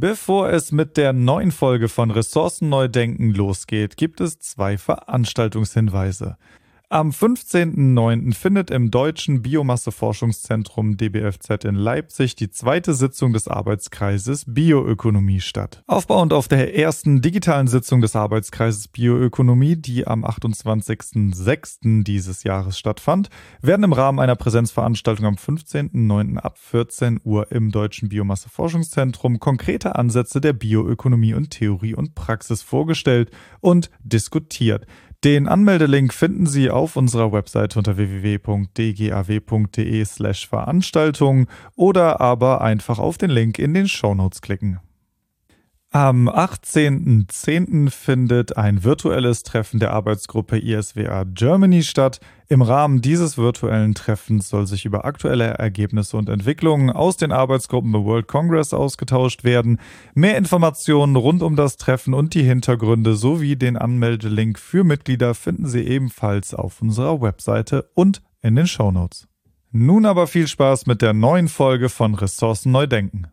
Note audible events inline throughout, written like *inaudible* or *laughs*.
Bevor es mit der neuen Folge von Ressourcen neu denken losgeht, gibt es zwei Veranstaltungshinweise. Am 15.09. findet im Deutschen Biomasseforschungszentrum DBFZ in Leipzig die zweite Sitzung des Arbeitskreises Bioökonomie statt. Aufbauend auf der ersten digitalen Sitzung des Arbeitskreises Bioökonomie, die am 28.06. dieses Jahres stattfand, werden im Rahmen einer Präsenzveranstaltung am 15.09. ab 14 Uhr im Deutschen Biomasseforschungszentrum konkrete Ansätze der Bioökonomie und Theorie und Praxis vorgestellt und diskutiert. Den Anmeldelink finden Sie auf unserer Webseite unter www.dgaw.de/slash Veranstaltung oder aber einfach auf den Link in den Shownotes klicken. Am 18.10. findet ein virtuelles Treffen der Arbeitsgruppe ISWA Germany statt. Im Rahmen dieses virtuellen Treffens soll sich über aktuelle Ergebnisse und Entwicklungen aus den Arbeitsgruppen The World Congress ausgetauscht werden. Mehr Informationen rund um das Treffen und die Hintergründe sowie den Anmeldelink für Mitglieder finden Sie ebenfalls auf unserer Webseite und in den Shownotes. Nun aber viel Spaß mit der neuen Folge von Ressourcen neu denken.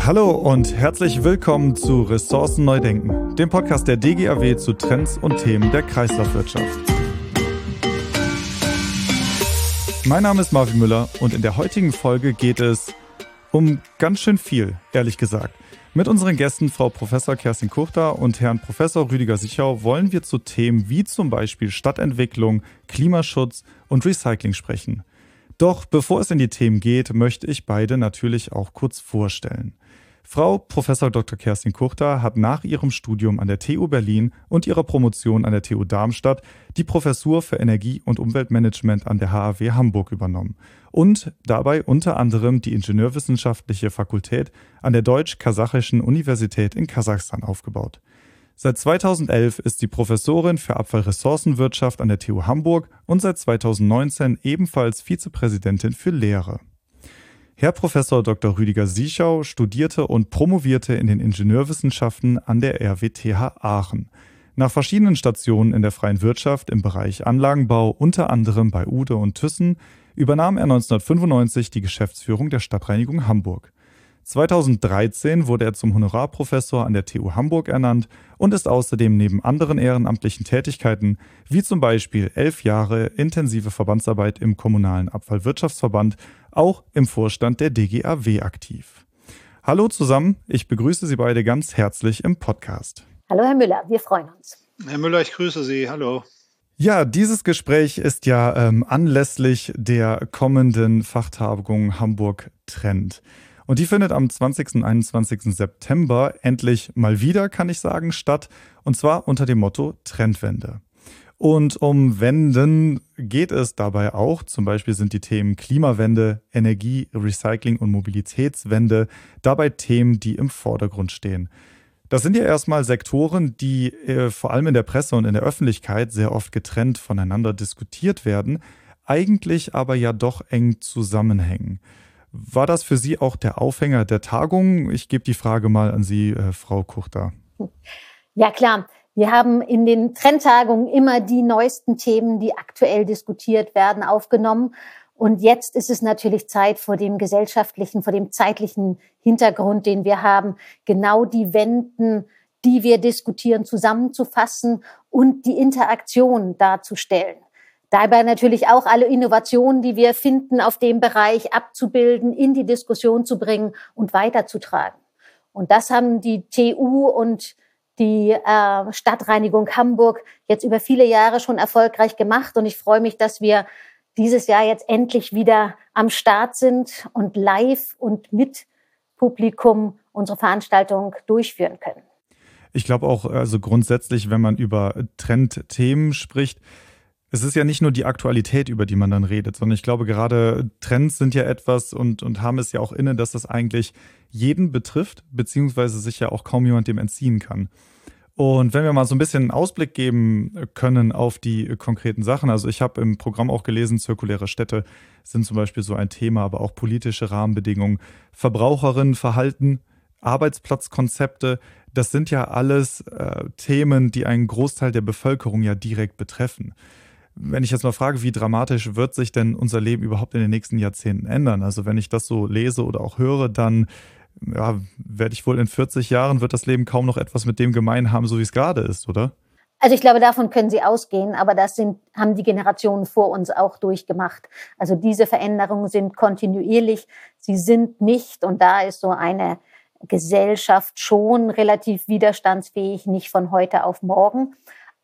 Hallo und herzlich willkommen zu Ressourcen neu denken, dem Podcast der DGAW zu Trends und Themen der Kreislaufwirtschaft. Mein Name ist Marvin Müller und in der heutigen Folge geht es um ganz schön viel, ehrlich gesagt. Mit unseren Gästen Frau Professor Kerstin Kuchter und Herrn Professor Rüdiger Sichau wollen wir zu Themen wie zum Beispiel Stadtentwicklung, Klimaschutz und Recycling sprechen. Doch bevor es in die Themen geht, möchte ich beide natürlich auch kurz vorstellen. Frau Prof. Dr. Kerstin Kuchter hat nach ihrem Studium an der TU Berlin und ihrer Promotion an der TU Darmstadt die Professur für Energie- und Umweltmanagement an der HAW Hamburg übernommen und dabei unter anderem die Ingenieurwissenschaftliche Fakultät an der Deutsch-Kasachischen Universität in Kasachstan aufgebaut. Seit 2011 ist sie Professorin für Abfallressourcenwirtschaft an der TU Hamburg und seit 2019 ebenfalls Vizepräsidentin für Lehre. Herr Professor Dr. Rüdiger Sieschau studierte und promovierte in den Ingenieurwissenschaften an der RWTH Aachen. Nach verschiedenen Stationen in der freien Wirtschaft im Bereich Anlagenbau, unter anderem bei Ude und Thyssen, übernahm er 1995 die Geschäftsführung der Stadtreinigung Hamburg. 2013 wurde er zum Honorarprofessor an der TU Hamburg ernannt und ist außerdem neben anderen ehrenamtlichen Tätigkeiten, wie zum Beispiel elf Jahre intensive Verbandsarbeit im Kommunalen Abfallwirtschaftsverband, auch im Vorstand der DGAW aktiv. Hallo zusammen, ich begrüße Sie beide ganz herzlich im Podcast. Hallo Herr Müller, wir freuen uns. Herr Müller, ich grüße Sie. Hallo. Ja, dieses Gespräch ist ja ähm, anlässlich der kommenden Fachtagung Hamburg Trend. Und die findet am 20. und 21. September endlich mal wieder, kann ich sagen, statt. Und zwar unter dem Motto Trendwende. Und um Wenden geht es dabei auch. Zum Beispiel sind die Themen Klimawende, Energie, Recycling und Mobilitätswende dabei Themen, die im Vordergrund stehen. Das sind ja erstmal Sektoren, die äh, vor allem in der Presse und in der Öffentlichkeit sehr oft getrennt voneinander diskutiert werden, eigentlich aber ja doch eng zusammenhängen. War das für Sie auch der Aufhänger der Tagung? Ich gebe die Frage mal an Sie, äh, Frau Kuchter. Ja, klar. Wir haben in den Trendtagungen immer die neuesten Themen, die aktuell diskutiert werden, aufgenommen. Und jetzt ist es natürlich Zeit vor dem gesellschaftlichen, vor dem zeitlichen Hintergrund, den wir haben, genau die Wenden, die wir diskutieren, zusammenzufassen und die Interaktion darzustellen. Dabei natürlich auch alle Innovationen, die wir finden, auf dem Bereich abzubilden, in die Diskussion zu bringen und weiterzutragen. Und das haben die TU und die äh, Stadtreinigung Hamburg jetzt über viele Jahre schon erfolgreich gemacht. Und ich freue mich, dass wir dieses Jahr jetzt endlich wieder am Start sind und live und mit Publikum unsere Veranstaltung durchführen können. Ich glaube auch, also grundsätzlich, wenn man über Trendthemen spricht, es ist ja nicht nur die Aktualität, über die man dann redet, sondern ich glaube, gerade Trends sind ja etwas und, und haben es ja auch inne, dass das eigentlich jeden betrifft, beziehungsweise sich ja auch kaum jemand dem entziehen kann. Und wenn wir mal so ein bisschen einen Ausblick geben können auf die konkreten Sachen, also ich habe im Programm auch gelesen, zirkuläre Städte sind zum Beispiel so ein Thema, aber auch politische Rahmenbedingungen, Verbraucherinnenverhalten, Arbeitsplatzkonzepte, das sind ja alles äh, Themen, die einen Großteil der Bevölkerung ja direkt betreffen wenn ich jetzt mal frage, wie dramatisch wird sich denn unser Leben überhaupt in den nächsten Jahrzehnten ändern? Also wenn ich das so lese oder auch höre, dann ja, werde ich wohl in 40 Jahren, wird das Leben kaum noch etwas mit dem gemein haben, so wie es gerade ist, oder? Also ich glaube, davon können Sie ausgehen, aber das sind, haben die Generationen vor uns auch durchgemacht. Also diese Veränderungen sind kontinuierlich. Sie sind nicht, und da ist so eine Gesellschaft schon relativ widerstandsfähig, nicht von heute auf morgen.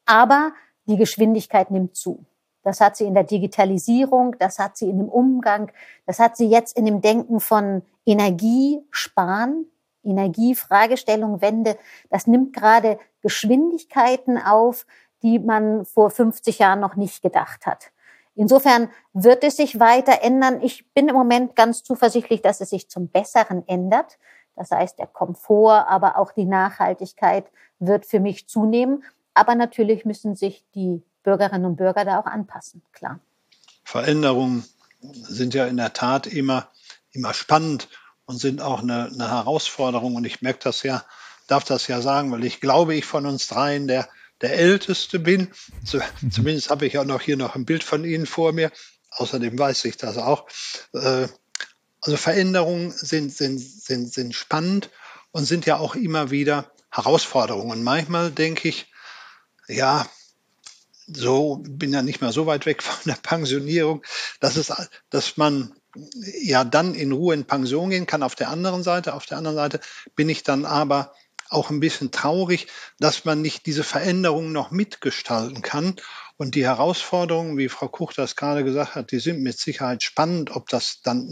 Aber die Geschwindigkeit nimmt zu. Das hat sie in der Digitalisierung, das hat sie in dem Umgang, das hat sie jetzt in dem Denken von Energiesparen, Energiefragestellung, Wende. Das nimmt gerade Geschwindigkeiten auf, die man vor 50 Jahren noch nicht gedacht hat. Insofern wird es sich weiter ändern. Ich bin im Moment ganz zuversichtlich, dass es sich zum Besseren ändert. Das heißt, der Komfort, aber auch die Nachhaltigkeit wird für mich zunehmen. Aber natürlich müssen sich die Bürgerinnen und Bürger da auch anpassen, klar. Veränderungen sind ja in der Tat immer, immer spannend und sind auch eine, eine Herausforderung. Und ich merke das ja, darf das ja sagen, weil ich glaube, ich von uns dreien der, der Älteste bin. Zumindest habe ich auch noch hier noch ein Bild von Ihnen vor mir. Außerdem weiß ich das auch. Äh, also Veränderungen sind, sind, sind, sind spannend und sind ja auch immer wieder Herausforderungen. Und manchmal denke ich, ja, so bin ja nicht mehr so weit weg *laughs* von der Pensionierung, dass es, dass man ja dann in Ruhe in Pension gehen kann. Auf der anderen Seite, auf der anderen Seite bin ich dann aber auch ein bisschen traurig, dass man nicht diese Veränderungen noch mitgestalten kann. Und die Herausforderungen, wie Frau Kuch das gerade gesagt hat, die sind mit Sicherheit spannend, ob das dann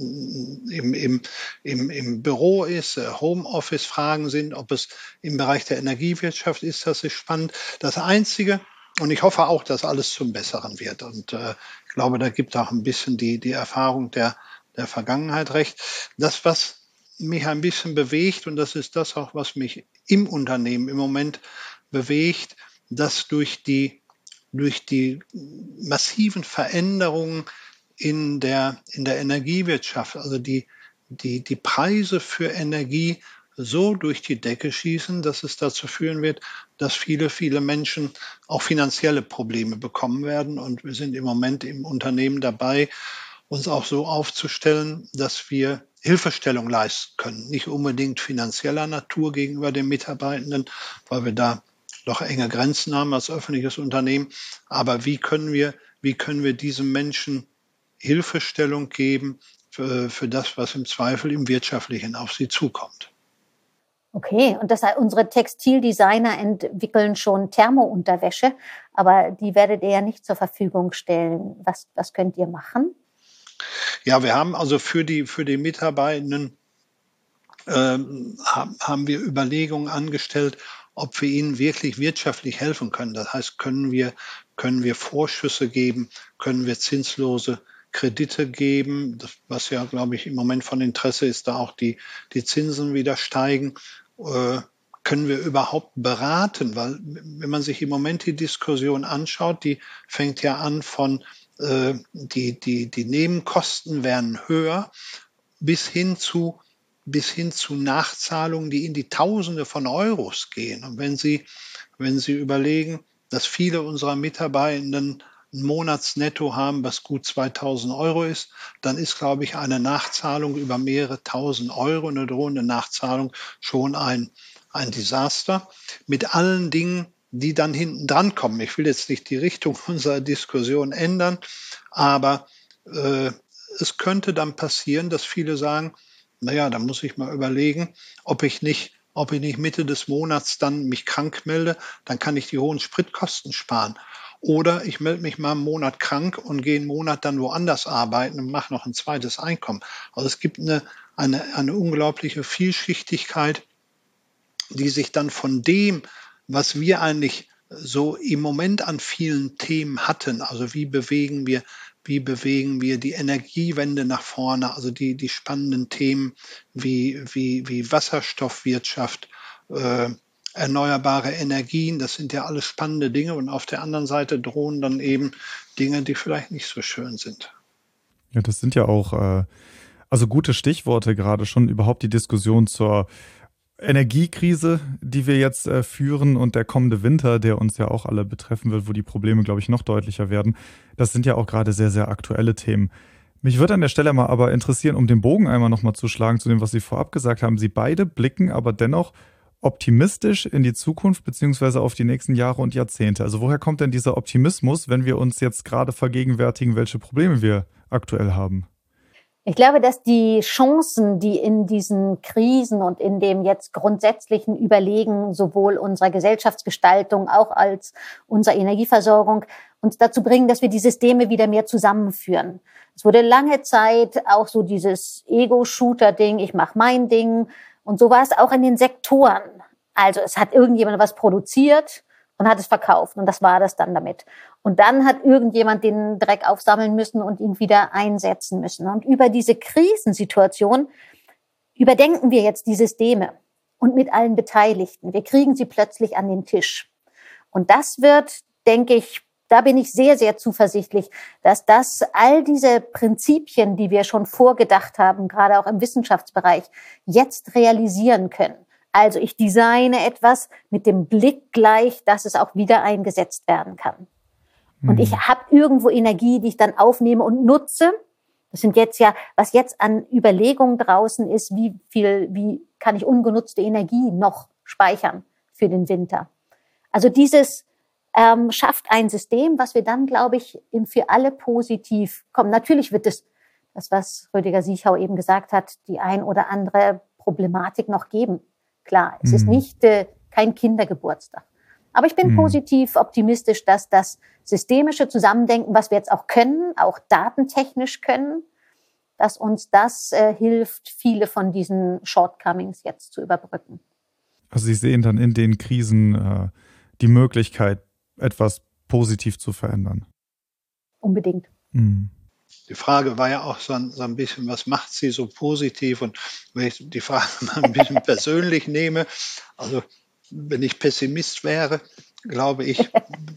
im, im, im, im Büro ist, äh, Homeoffice-Fragen sind, ob es im Bereich der Energiewirtschaft ist, das ist spannend. Das Einzige, und ich hoffe auch, dass alles zum Besseren wird. Und äh, ich glaube, da gibt auch ein bisschen die, die Erfahrung der, der Vergangenheit recht. Das, was mich ein bisschen bewegt, und das ist das auch, was mich im Unternehmen im Moment bewegt, dass durch die, durch die massiven Veränderungen in der, in der Energiewirtschaft, also die, die, die Preise für Energie so durch die Decke schießen, dass es dazu führen wird, dass viele, viele Menschen auch finanzielle Probleme bekommen werden. Und wir sind im Moment im Unternehmen dabei, uns auch so aufzustellen, dass wir Hilfestellung leisten können. Nicht unbedingt finanzieller Natur gegenüber den Mitarbeitenden, weil wir da doch enge Grenzen haben als öffentliches Unternehmen. Aber wie können wir, wie können wir diesen Menschen Hilfestellung geben für, für das, was im Zweifel im Wirtschaftlichen auf sie zukommt? Okay, und das heißt, unsere Textildesigner entwickeln schon Thermounterwäsche, aber die werdet ihr ja nicht zur Verfügung stellen. Was, was könnt ihr machen? Ja, wir haben also für die, für die Mitarbeitenden ähm, haben wir Überlegungen angestellt, ob wir ihnen wirklich wirtschaftlich helfen können. Das heißt, können wir, können wir Vorschüsse geben, können wir zinslose Kredite geben, was ja, glaube ich, im Moment von Interesse ist, da auch die, die Zinsen wieder steigen. Äh, können wir überhaupt beraten? Weil wenn man sich im Moment die Diskussion anschaut, die fängt ja an von äh, die, die, die Nebenkosten werden höher bis hin zu bis hin zu Nachzahlungen, die in die Tausende von Euros gehen. Und wenn Sie, wenn Sie überlegen, dass viele unserer Mitarbeitenden ein Monatsnetto haben, was gut 2000 Euro ist, dann ist, glaube ich, eine Nachzahlung über mehrere tausend Euro, eine drohende Nachzahlung schon ein, ein Desaster. Mit allen Dingen, die dann hinten dran kommen. Ich will jetzt nicht die Richtung *laughs* unserer Diskussion ändern, aber äh, es könnte dann passieren, dass viele sagen, naja, da muss ich mal überlegen, ob ich nicht, ob ich nicht Mitte des Monats dann mich krank melde, dann kann ich die hohen Spritkosten sparen. Oder ich melde mich mal einen Monat krank und gehe einen Monat dann woanders arbeiten und mache noch ein zweites Einkommen. Also es gibt eine, eine, eine unglaubliche Vielschichtigkeit, die sich dann von dem, was wir eigentlich so im Moment an vielen Themen hatten. Also wie bewegen wir, wie bewegen wir die Energiewende nach vorne? Also die, die spannenden Themen wie, wie, wie Wasserstoffwirtschaft, äh, erneuerbare Energien, das sind ja alles spannende Dinge. Und auf der anderen Seite drohen dann eben Dinge, die vielleicht nicht so schön sind. Ja, das sind ja auch äh, also gute Stichworte gerade schon überhaupt die Diskussion zur Energiekrise, die wir jetzt äh, führen und der kommende Winter, der uns ja auch alle betreffen wird, wo die Probleme, glaube ich, noch deutlicher werden, das sind ja auch gerade sehr, sehr aktuelle Themen. Mich würde an der Stelle mal aber interessieren, um den Bogen einmal nochmal zu schlagen zu dem, was Sie vorab gesagt haben. Sie beide blicken aber dennoch optimistisch in die Zukunft beziehungsweise auf die nächsten Jahre und Jahrzehnte. Also woher kommt denn dieser Optimismus, wenn wir uns jetzt gerade vergegenwärtigen, welche Probleme wir aktuell haben? Ich glaube, dass die Chancen, die in diesen Krisen und in dem jetzt grundsätzlichen Überlegen sowohl unserer Gesellschaftsgestaltung auch als unserer Energieversorgung uns dazu bringen, dass wir die Systeme wieder mehr zusammenführen. Es wurde lange Zeit auch so dieses Ego-Shooter-Ding, ich mache mein Ding. Und so war es auch in den Sektoren. Also es hat irgendjemand was produziert und hat es verkauft und das war das dann damit. Und dann hat irgendjemand den Dreck aufsammeln müssen und ihn wieder einsetzen müssen. Und über diese Krisensituation überdenken wir jetzt die Systeme und mit allen Beteiligten. Wir kriegen sie plötzlich an den Tisch. Und das wird, denke ich, da bin ich sehr, sehr zuversichtlich, dass das all diese Prinzipien, die wir schon vorgedacht haben, gerade auch im Wissenschaftsbereich, jetzt realisieren können. Also ich designe etwas mit dem Blick gleich, dass es auch wieder eingesetzt werden kann. Und ich mhm. habe irgendwo Energie, die ich dann aufnehme und nutze. Das sind jetzt ja, was jetzt an Überlegungen draußen ist, wie viel, wie kann ich ungenutzte Energie noch speichern für den Winter. Also dieses ähm, schafft ein System, was wir dann, glaube ich, für alle positiv kommen. Natürlich wird es, das was Rüdiger Siechau eben gesagt hat, die ein oder andere Problematik noch geben. Klar, es mhm. ist nicht äh, kein Kindergeburtstag. Aber ich bin mhm. positiv optimistisch, dass das systemische Zusammendenken, was wir jetzt auch können, auch datentechnisch können, dass uns das äh, hilft, viele von diesen Shortcomings jetzt zu überbrücken. Also Sie sehen dann in den Krisen äh, die Möglichkeit, etwas positiv zu verändern. Unbedingt. Mhm. Die Frage war ja auch so ein, so ein, bisschen, was macht sie so positiv? Und wenn ich die Frage mal ein bisschen *laughs* persönlich nehme, also wenn ich Pessimist wäre, glaube ich,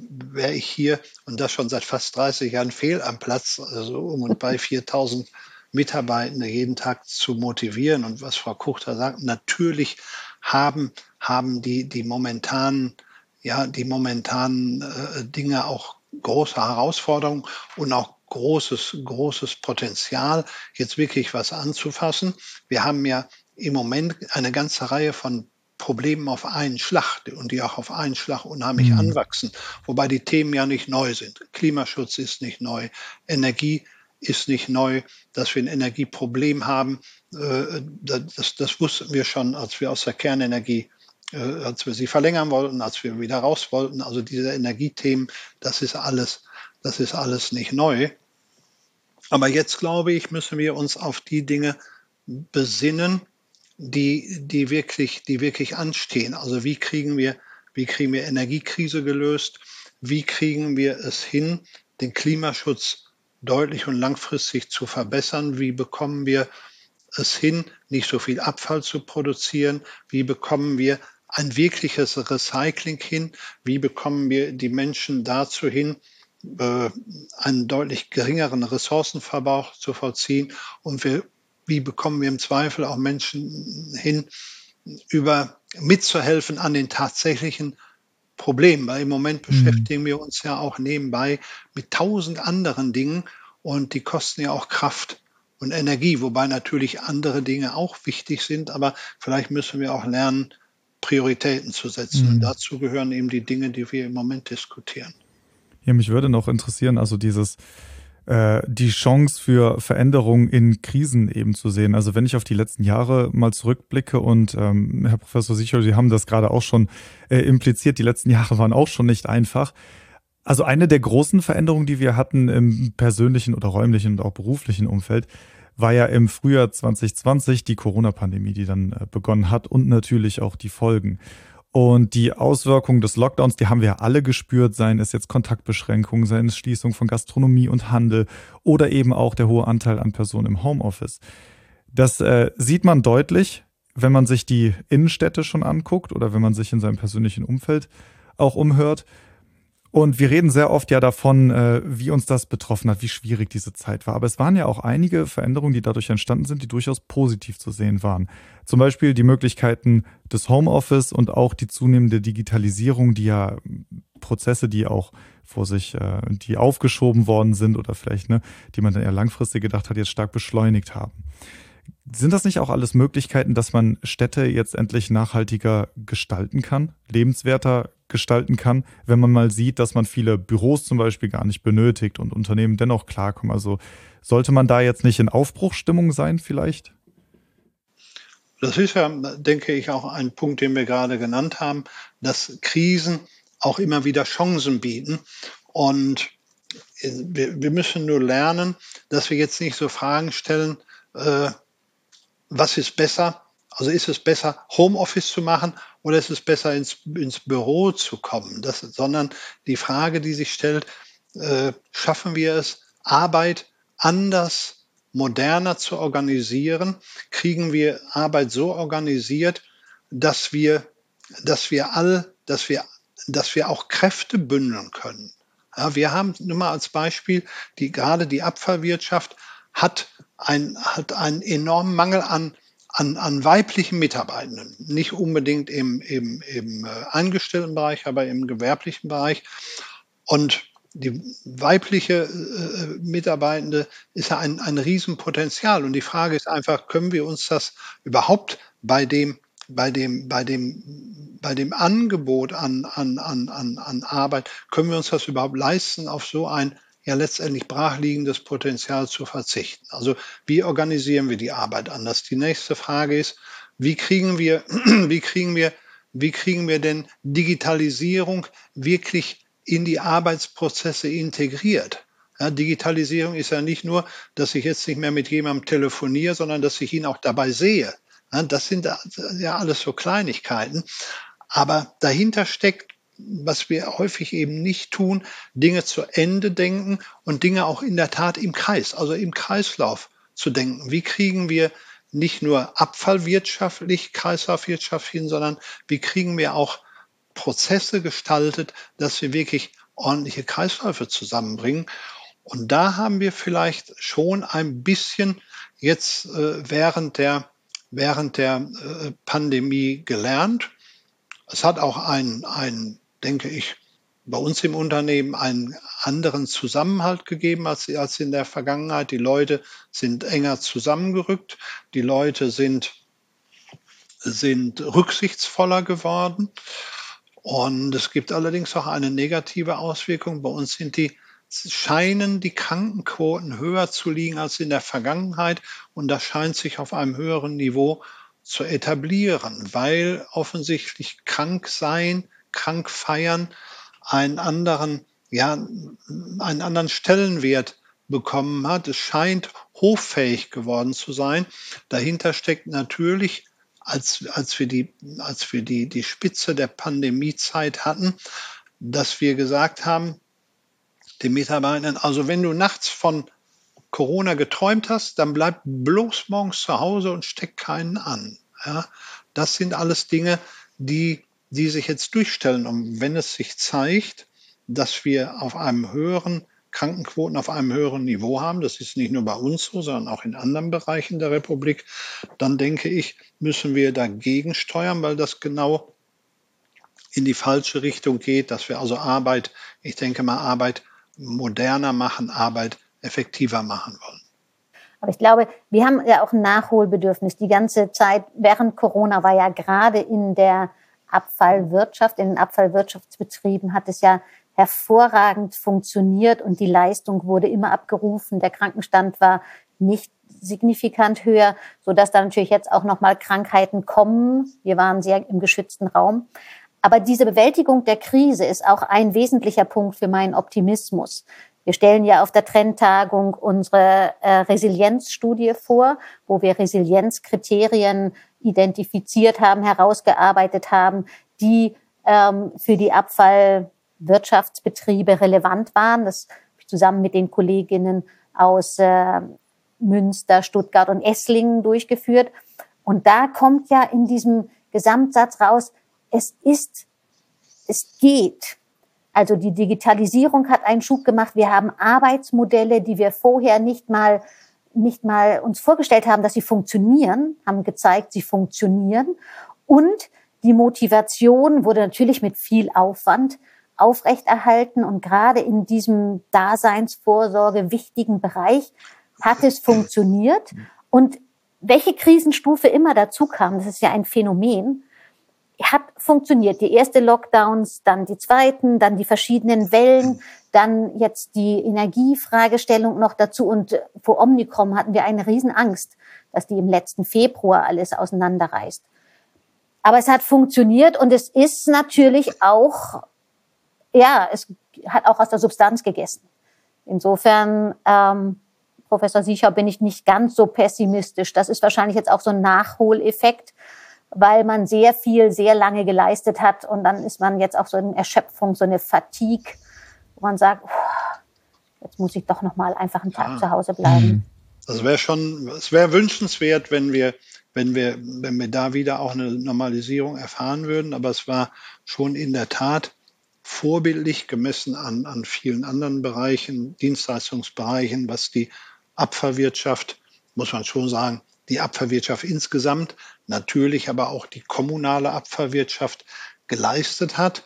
wäre ich hier und das schon seit fast 30 Jahren fehl am Platz, also um und bei 4000 Mitarbeitende jeden Tag zu motivieren. Und was Frau Kuchter sagt, natürlich haben, haben die, die momentanen ja die momentanen äh, Dinge auch große Herausforderungen und auch großes, großes Potenzial, jetzt wirklich was anzufassen. Wir haben ja im Moment eine ganze Reihe von Problemen auf einen Schlag und die auch auf einen Schlag unheimlich mhm. anwachsen, wobei die Themen ja nicht neu sind. Klimaschutz ist nicht neu, Energie ist nicht neu, dass wir ein Energieproblem haben. Äh, das, das wussten wir schon, als wir aus der Kernenergie äh, als wir sie verlängern wollten, als wir wieder raus wollten. Also diese Energiethemen, das ist alles, das ist alles nicht neu. Aber jetzt glaube ich, müssen wir uns auf die Dinge besinnen, die, die wirklich, die wirklich anstehen. Also wie kriegen wir, wie kriegen wir Energiekrise gelöst? Wie kriegen wir es hin, den Klimaschutz deutlich und langfristig zu verbessern? Wie bekommen wir es hin, nicht so viel Abfall zu produzieren? Wie bekommen wir ein wirkliches Recycling hin? Wie bekommen wir die Menschen dazu hin, äh, einen deutlich geringeren Ressourcenverbrauch zu vollziehen? Und wir, wie bekommen wir im Zweifel auch Menschen hin, über mitzuhelfen an den tatsächlichen Problemen? Weil im Moment mhm. beschäftigen wir uns ja auch nebenbei mit tausend anderen Dingen und die kosten ja auch Kraft und Energie, wobei natürlich andere Dinge auch wichtig sind, aber vielleicht müssen wir auch lernen, Prioritäten zu setzen. Mhm. Und dazu gehören eben die Dinge, die wir im Moment diskutieren. Ja, mich würde noch interessieren, also dieses äh, die Chance für Veränderung in Krisen eben zu sehen. Also wenn ich auf die letzten Jahre mal zurückblicke und ähm, Herr Professor Sicher, Sie haben das gerade auch schon äh, impliziert, die letzten *laughs* Jahre waren auch schon nicht einfach. Also eine der großen Veränderungen, die wir hatten im persönlichen oder räumlichen und auch beruflichen Umfeld, war ja im Frühjahr 2020 die Corona-Pandemie, die dann äh, begonnen hat und natürlich auch die Folgen. Und die Auswirkungen des Lockdowns, die haben wir alle gespürt, seien es jetzt Kontaktbeschränkungen, seien es Schließung von Gastronomie und Handel oder eben auch der hohe Anteil an Personen im Homeoffice. Das äh, sieht man deutlich, wenn man sich die Innenstädte schon anguckt oder wenn man sich in seinem persönlichen Umfeld auch umhört. Und wir reden sehr oft ja davon, äh, wie uns das betroffen hat, wie schwierig diese Zeit war. Aber es waren ja auch einige Veränderungen, die dadurch entstanden sind, die durchaus positiv zu sehen waren. Zum Beispiel die Möglichkeiten des Homeoffice und auch die zunehmende Digitalisierung, die ja Prozesse, die auch wo sich äh, die aufgeschoben worden sind oder vielleicht, ne, die man dann eher langfristig gedacht hat, jetzt stark beschleunigt haben. Sind das nicht auch alles Möglichkeiten, dass man Städte jetzt endlich nachhaltiger gestalten kann, lebenswerter gestalten kann, wenn man mal sieht, dass man viele Büros zum Beispiel gar nicht benötigt und Unternehmen dennoch klarkommen? Also sollte man da jetzt nicht in Aufbruchstimmung sein vielleicht? Das ist ja, denke ich, auch ein Punkt, den wir gerade genannt haben, dass Krisen auch immer wieder Chancen bieten. Und wir, wir müssen nur lernen, dass wir jetzt nicht so Fragen stellen, äh, was ist besser? Also ist es besser, Homeoffice zu machen oder ist es besser, ins, ins Büro zu kommen? Das, sondern die Frage, die sich stellt, äh, schaffen wir es, Arbeit anders, moderner zu organisieren? Kriegen wir Arbeit so organisiert, dass wir, dass wir all, dass wir, dass wir auch Kräfte bündeln können? Ja, wir haben nur mal als Beispiel, die, gerade die Abfallwirtschaft hat ein, hat einen enormen Mangel an, an, an weiblichen Mitarbeitenden. Nicht unbedingt im, im, im äh, Angestelltenbereich, aber im gewerblichen Bereich. Und die weibliche äh, Mitarbeitende ist ja ein, ein Riesenpotenzial. Und die Frage ist einfach, können wir uns das überhaupt bei dem, bei dem, bei dem, bei dem Angebot an, an, an, an, an Arbeit, können wir uns das überhaupt leisten, auf so ein ja letztendlich brachliegendes Potenzial zu verzichten. Also wie organisieren wir die Arbeit anders? Die nächste Frage ist, wie kriegen wir, *clears throat* wie kriegen wir, wie kriegen wir denn Digitalisierung wirklich in die Arbeitsprozesse integriert? Ja, Digitalisierung ist ja nicht nur, dass ich jetzt nicht mehr mit jemandem telefoniere, sondern dass ich ihn auch dabei sehe. Ja, das sind ja alles so Kleinigkeiten. Aber dahinter steckt was wir häufig eben nicht tun, Dinge zu Ende denken und Dinge auch in der Tat im Kreis, also im Kreislauf zu denken. Wie kriegen wir nicht nur abfallwirtschaftlich, Kreislaufwirtschaft hin, sondern wie kriegen wir auch Prozesse gestaltet, dass wir wirklich ordentliche Kreisläufe zusammenbringen. Und da haben wir vielleicht schon ein bisschen jetzt äh, während der, während der äh, Pandemie gelernt. Es hat auch ein, ein denke ich, bei uns im Unternehmen einen anderen Zusammenhalt gegeben als, als in der Vergangenheit. Die Leute sind enger zusammengerückt, die Leute sind, sind rücksichtsvoller geworden. Und es gibt allerdings auch eine negative Auswirkung. Bei uns sind die, scheinen die Krankenquoten höher zu liegen als in der Vergangenheit. Und das scheint sich auf einem höheren Niveau zu etablieren, weil offensichtlich krank sein krank feiern einen anderen, ja, einen anderen Stellenwert bekommen hat. Es scheint hoffähig geworden zu sein. Dahinter steckt natürlich, als, als wir die, als wir die, die Spitze der Pandemiezeit hatten, dass wir gesagt haben, den Mitarbeitern, also wenn du nachts von Corona geträumt hast, dann bleib bloß morgens zu Hause und steck keinen an. Ja, das sind alles Dinge, die die sich jetzt durchstellen. Und wenn es sich zeigt, dass wir auf einem höheren Krankenquoten auf einem höheren Niveau haben, das ist nicht nur bei uns so, sondern auch in anderen Bereichen der Republik, dann denke ich, müssen wir dagegen steuern, weil das genau in die falsche Richtung geht, dass wir also Arbeit, ich denke mal, Arbeit moderner machen, Arbeit effektiver machen wollen. Aber ich glaube, wir haben ja auch ein Nachholbedürfnis. Die ganze Zeit während Corona war ja gerade in der Abfallwirtschaft, in den Abfallwirtschaftsbetrieben hat es ja hervorragend funktioniert und die Leistung wurde immer abgerufen. Der Krankenstand war nicht signifikant höher, so dass da natürlich jetzt auch nochmal Krankheiten kommen. Wir waren sehr im geschützten Raum. Aber diese Bewältigung der Krise ist auch ein wesentlicher Punkt für meinen Optimismus. Wir stellen ja auf der Trendtagung unsere äh, Resilienzstudie vor, wo wir Resilienzkriterien identifiziert haben, herausgearbeitet haben, die ähm, für die Abfallwirtschaftsbetriebe relevant waren. Das habe ich zusammen mit den Kolleginnen aus äh, Münster, Stuttgart und Esslingen durchgeführt. Und da kommt ja in diesem Gesamtsatz raus, es ist, es geht. Also die Digitalisierung hat einen Schub gemacht. Wir haben Arbeitsmodelle, die wir vorher nicht mal nicht mal uns vorgestellt haben, dass sie funktionieren, haben gezeigt, sie funktionieren. Und die Motivation wurde natürlich mit viel Aufwand aufrechterhalten und gerade in diesem Daseinsvorsorge wichtigen Bereich hat es funktioniert. Und welche Krisenstufe immer dazu kam, das ist ja ein Phänomen, hat funktioniert. Die erste Lockdowns, dann die zweiten, dann die verschiedenen Wellen, dann jetzt die Energiefragestellung noch dazu. Und vor Omikron hatten wir eine Riesenangst, dass die im letzten Februar alles auseinanderreißt. Aber es hat funktioniert und es ist natürlich auch, ja, es hat auch aus der Substanz gegessen. Insofern, ähm, Professor Sicher, bin ich nicht ganz so pessimistisch. Das ist wahrscheinlich jetzt auch so ein Nachholeffekt weil man sehr viel, sehr lange geleistet hat und dann ist man jetzt auch so in Erschöpfung, so eine Fatigue, wo man sagt, jetzt muss ich doch noch mal einfach einen Tag ja. zu Hause bleiben. Mhm. Das wäre schon, es wäre wünschenswert, wenn wir, wenn wir, wenn wir da wieder auch eine Normalisierung erfahren würden. Aber es war schon in der Tat vorbildlich gemessen an, an vielen anderen Bereichen, Dienstleistungsbereichen, was die Abfallwirtschaft, muss man schon sagen, die Abfallwirtschaft insgesamt, natürlich aber auch die kommunale Abfallwirtschaft geleistet hat.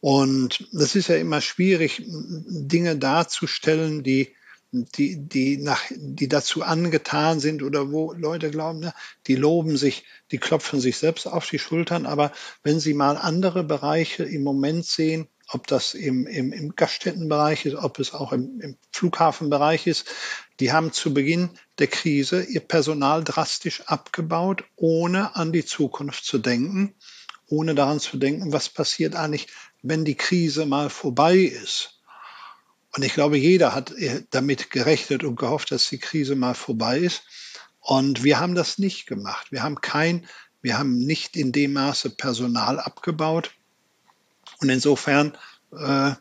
Und das ist ja immer schwierig, Dinge darzustellen, die die, die, nach, die dazu angetan sind oder wo Leute glauben, ne, die loben sich, die klopfen sich selbst auf die Schultern. Aber wenn Sie mal andere Bereiche im Moment sehen, ob das im, im, im Gaststättenbereich ist, ob es auch im, im Flughafenbereich ist. Die haben zu Beginn der Krise ihr Personal drastisch abgebaut, ohne an die Zukunft zu denken, ohne daran zu denken, was passiert eigentlich, wenn die Krise mal vorbei ist. Und ich glaube, jeder hat damit gerechnet und gehofft, dass die Krise mal vorbei ist. Und wir haben das nicht gemacht. Wir haben kein, wir haben nicht in dem Maße Personal abgebaut. Und insofern äh,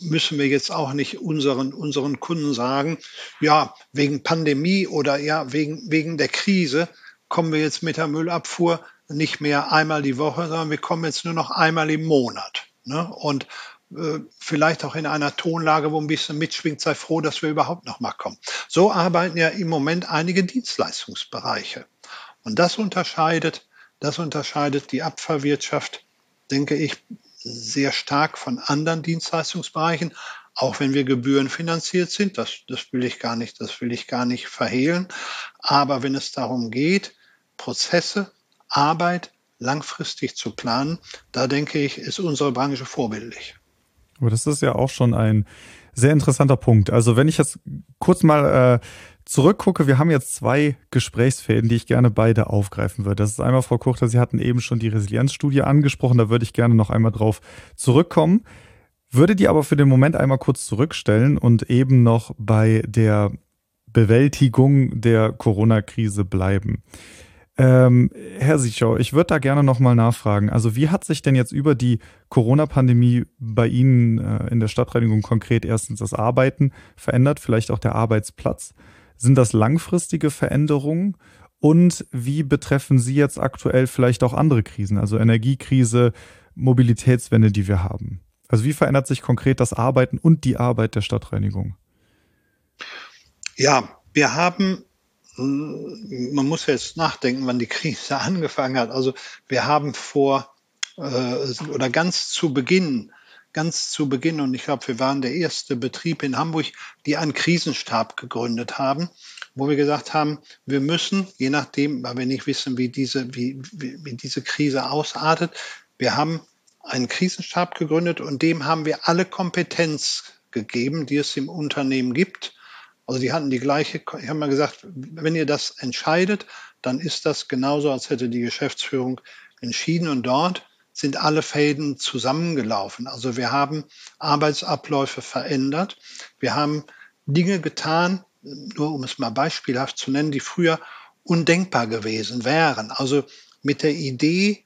müssen wir jetzt auch nicht unseren, unseren Kunden sagen, ja, wegen Pandemie oder ja, wegen, wegen der Krise kommen wir jetzt mit der Müllabfuhr nicht mehr einmal die Woche, sondern wir kommen jetzt nur noch einmal im Monat. Ne? Und äh, vielleicht auch in einer Tonlage, wo ein bisschen mitschwingt, sei froh, dass wir überhaupt noch mal kommen. So arbeiten ja im Moment einige Dienstleistungsbereiche. Und das unterscheidet, das unterscheidet die Abfallwirtschaft, denke ich, sehr stark von anderen Dienstleistungsbereichen, auch wenn wir gebührenfinanziert sind. Das, das will ich gar nicht, das will ich gar nicht verhehlen. Aber wenn es darum geht, Prozesse, Arbeit langfristig zu planen, da denke ich, ist unsere Branche vorbildlich. Aber das ist ja auch schon ein sehr interessanter Punkt. Also wenn ich jetzt kurz mal äh, zurückgucke, wir haben jetzt zwei Gesprächsfäden, die ich gerne beide aufgreifen würde. Das ist einmal, Frau Kuchter, Sie hatten eben schon die Resilienzstudie angesprochen, da würde ich gerne noch einmal drauf zurückkommen. Würde die aber für den Moment einmal kurz zurückstellen und eben noch bei der Bewältigung der Corona-Krise bleiben. Ähm, Herr Sichau, ich würde da gerne nochmal nachfragen. Also wie hat sich denn jetzt über die Corona-Pandemie bei Ihnen äh, in der Stadtreinigung konkret erstens das Arbeiten verändert, vielleicht auch der Arbeitsplatz? Sind das langfristige Veränderungen? Und wie betreffen Sie jetzt aktuell vielleicht auch andere Krisen, also Energiekrise, Mobilitätswende, die wir haben? Also wie verändert sich konkret das Arbeiten und die Arbeit der Stadtreinigung? Ja, wir haben, man muss jetzt nachdenken, wann die Krise *laughs* angefangen hat. Also wir haben vor äh, oder ganz zu Beginn ganz zu Beginn, und ich glaube, wir waren der erste Betrieb in Hamburg, die einen Krisenstab gegründet haben, wo wir gesagt haben, wir müssen, je nachdem, weil wir nicht wissen, wie diese, wie, wie, wie diese Krise ausartet, wir haben einen Krisenstab gegründet und dem haben wir alle Kompetenz gegeben, die es im Unternehmen gibt. Also die hatten die gleiche, ich habe mal gesagt, wenn ihr das entscheidet, dann ist das genauso, als hätte die Geschäftsführung entschieden und dort sind alle Fäden zusammengelaufen. Also wir haben Arbeitsabläufe verändert. Wir haben Dinge getan, nur um es mal beispielhaft zu nennen, die früher undenkbar gewesen wären. Also mit der Idee,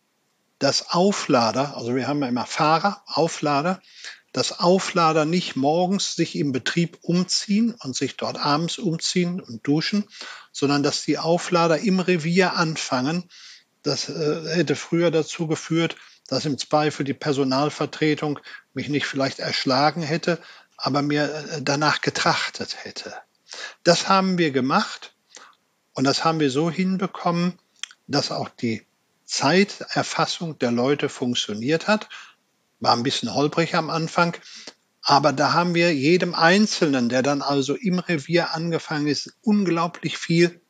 dass Auflader, also wir haben ja immer Fahrer, Auflader, dass Auflader nicht morgens sich im Betrieb umziehen und sich dort abends umziehen und duschen, sondern dass die Auflader im Revier anfangen. Das äh, hätte früher dazu geführt, dass im Zweifel die Personalvertretung mich nicht vielleicht erschlagen hätte, aber mir äh, danach getrachtet hätte. Das haben wir gemacht und das haben wir so hinbekommen, dass auch die Zeiterfassung der Leute funktioniert hat. war ein bisschen holprig am Anfang. Aber da haben wir jedem Einzelnen, der dann also im Revier angefangen ist, unglaublich viel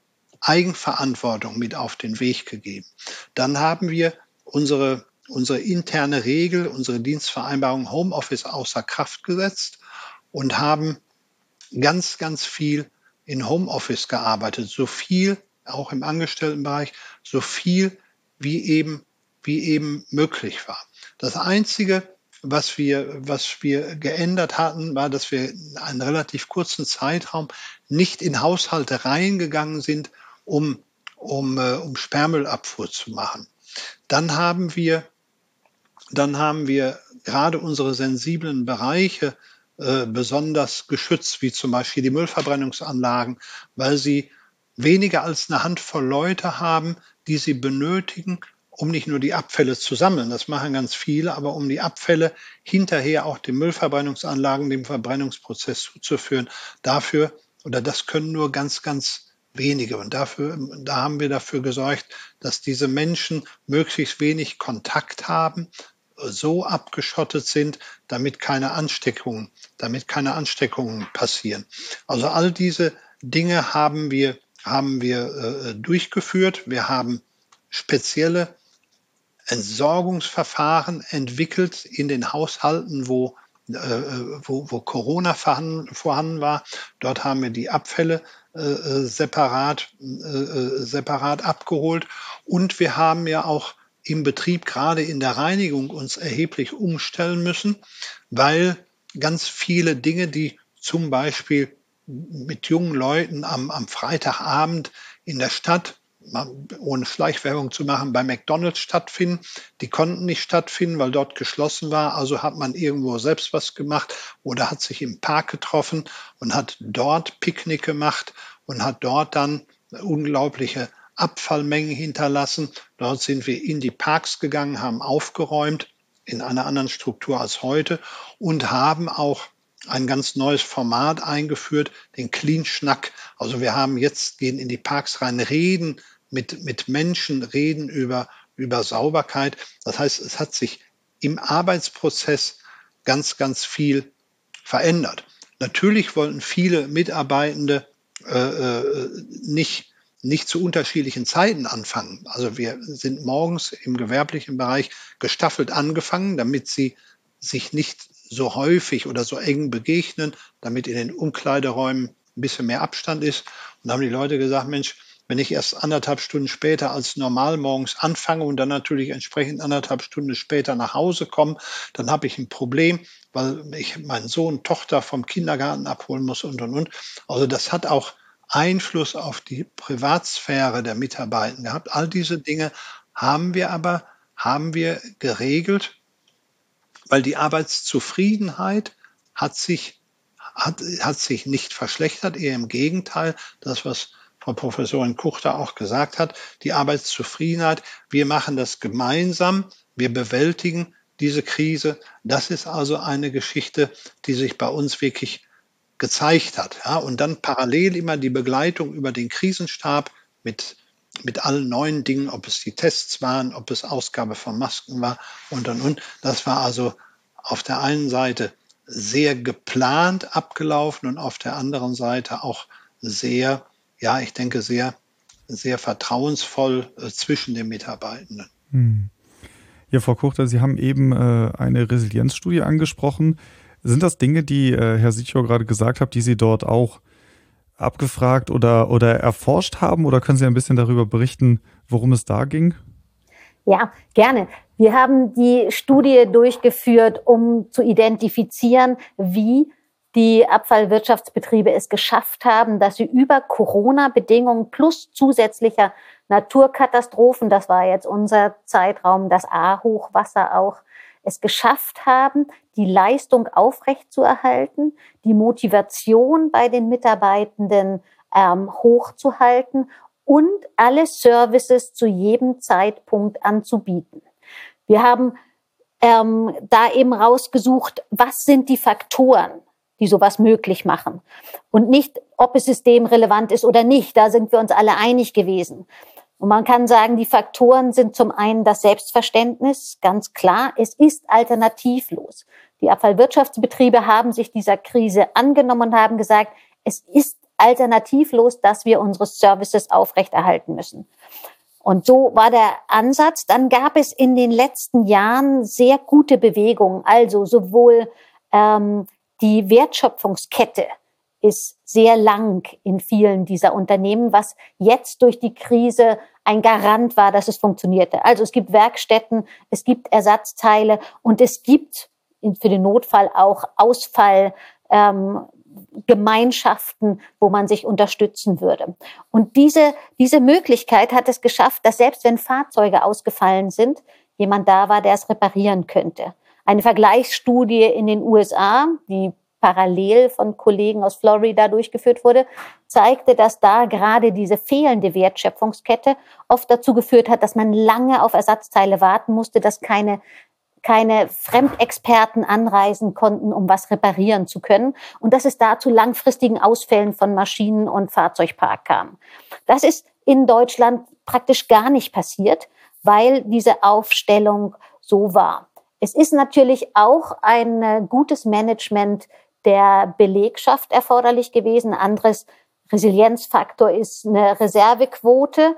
Eigenverantwortung mit auf den Weg gegeben. Dann haben wir unsere, unsere interne Regel, unsere Dienstvereinbarung Homeoffice außer Kraft gesetzt und haben ganz, ganz viel in Homeoffice gearbeitet. So viel, auch im Angestelltenbereich, so viel wie eben, wie eben möglich war. Das einzige, was wir, was wir geändert hatten, war, dass wir in einem relativ kurzen Zeitraum nicht in Haushalte reingegangen sind, um, um, äh, um Sperrmüllabfuhr zu machen. Dann haben wir, dann haben wir gerade unsere sensiblen Bereiche äh, besonders geschützt, wie zum Beispiel die Müllverbrennungsanlagen, weil sie weniger als eine Handvoll Leute haben, die sie benötigen, um nicht nur die Abfälle zu sammeln, das machen ganz viele, aber um die Abfälle hinterher auch den Müllverbrennungsanlagen, dem Verbrennungsprozess zuzuführen. Dafür oder das können nur ganz, ganz wenige. Und dafür, da haben wir dafür gesorgt, dass diese Menschen möglichst wenig Kontakt haben, so abgeschottet sind, damit keine Ansteckungen, damit keine Ansteckungen passieren. Also all diese Dinge haben wir, haben wir äh, durchgeführt. Wir haben spezielle Entsorgungsverfahren entwickelt in den Haushalten, wo, äh, wo, wo Corona vorhanden, war. Dort haben wir die Abfälle äh, äh separat, äh, äh, separat abgeholt. Und wir haben ja auch im Betrieb, gerade in der Reinigung, uns erheblich umstellen müssen, weil ganz viele Dinge, die zum Beispiel mit jungen Leuten am, am Freitagabend in der Stadt ohne Schleichwerbung zu machen, bei McDonald's stattfinden. Die konnten nicht stattfinden, weil dort geschlossen war. Also hat man irgendwo selbst was gemacht oder hat sich im Park getroffen und hat dort Picknick gemacht und hat dort dann unglaubliche Abfallmengen hinterlassen. Dort sind wir in die Parks gegangen, haben aufgeräumt in einer anderen Struktur als heute und haben auch ein ganz neues Format eingeführt, den Clean Schnack. Also wir haben jetzt, gehen in die Parks rein, reden mit, mit Menschen, reden über, über Sauberkeit. Das heißt, es hat sich im Arbeitsprozess ganz, ganz viel verändert. Natürlich wollten viele Mitarbeitende äh, äh nicht, nicht zu unterschiedlichen Zeiten anfangen. Also wir sind morgens im gewerblichen Bereich gestaffelt angefangen, damit sie sich nicht so häufig oder so eng begegnen, damit in den Umkleideräumen ein bisschen mehr Abstand ist. Und da haben die Leute gesagt, Mensch, wenn ich erst anderthalb Stunden später als normal morgens anfange und dann natürlich entsprechend anderthalb Stunden später nach Hause komme, dann habe ich ein Problem, weil ich meinen Sohn, Tochter vom Kindergarten abholen muss und, und, und. Also das hat auch Einfluss auf die Privatsphäre der Mitarbeiter gehabt. All diese Dinge haben wir aber, haben wir geregelt weil die Arbeitszufriedenheit hat sich, hat, hat sich nicht verschlechtert, eher im Gegenteil. Das, was Frau Professorin Kuchter auch gesagt hat, die Arbeitszufriedenheit, wir machen das gemeinsam, wir bewältigen diese Krise. Das ist also eine Geschichte, die sich bei uns wirklich gezeigt hat. Ja, und dann parallel immer die Begleitung über den Krisenstab mit, mit allen neuen Dingen, ob es die Tests waren, ob es Ausgabe von Masken war und und und. Das war also auf der einen Seite sehr geplant abgelaufen und auf der anderen Seite auch sehr, ja, ich denke, sehr, sehr vertrauensvoll äh, zwischen den Mitarbeitenden. Hm. Ja, Frau Kuchter, Sie haben eben äh, eine Resilienzstudie angesprochen. Sind das Dinge, die äh, Herr Sichor gerade gesagt hat, die Sie dort auch abgefragt oder, oder erforscht haben? Oder können Sie ein bisschen darüber berichten, worum es da ging? Ja, gerne. Wir haben die Studie durchgeführt, um zu identifizieren, wie die Abfallwirtschaftsbetriebe es geschafft haben, dass sie über Corona-Bedingungen plus zusätzlicher Naturkatastrophen, das war jetzt unser Zeitraum, das A-Hochwasser auch, es geschafft haben, die Leistung aufrechtzuerhalten, die Motivation bei den Mitarbeitenden ähm, hochzuhalten und alle Services zu jedem Zeitpunkt anzubieten. Wir haben ähm, da eben rausgesucht, was sind die Faktoren, die sowas möglich machen. Und nicht, ob es systemrelevant ist oder nicht, da sind wir uns alle einig gewesen. Und man kann sagen, die Faktoren sind zum einen das Selbstverständnis, ganz klar, es ist alternativlos. Die Abfallwirtschaftsbetriebe haben sich dieser Krise angenommen und haben gesagt, es ist alternativlos, dass wir unsere Services aufrechterhalten müssen. Und so war der Ansatz. Dann gab es in den letzten Jahren sehr gute Bewegungen. Also sowohl ähm, die Wertschöpfungskette ist sehr lang in vielen dieser Unternehmen, was jetzt durch die Krise ein Garant war, dass es funktionierte. Also es gibt Werkstätten, es gibt Ersatzteile und es gibt für den Notfall auch Ausfall. Ähm, wo man sich unterstützen würde. Und diese, diese Möglichkeit hat es geschafft, dass selbst wenn Fahrzeuge ausgefallen sind, jemand da war, der es reparieren könnte. Eine Vergleichsstudie in den USA, die parallel von Kollegen aus Florida durchgeführt wurde, zeigte, dass da gerade diese fehlende Wertschöpfungskette oft dazu geführt hat, dass man lange auf Ersatzteile warten musste, dass keine keine Fremdexperten anreisen konnten, um was reparieren zu können und dass es da zu langfristigen Ausfällen von Maschinen und Fahrzeugpark kam. Das ist in Deutschland praktisch gar nicht passiert, weil diese Aufstellung so war. Es ist natürlich auch ein äh, gutes Management der Belegschaft erforderlich gewesen. Anderes Resilienzfaktor ist eine Reservequote,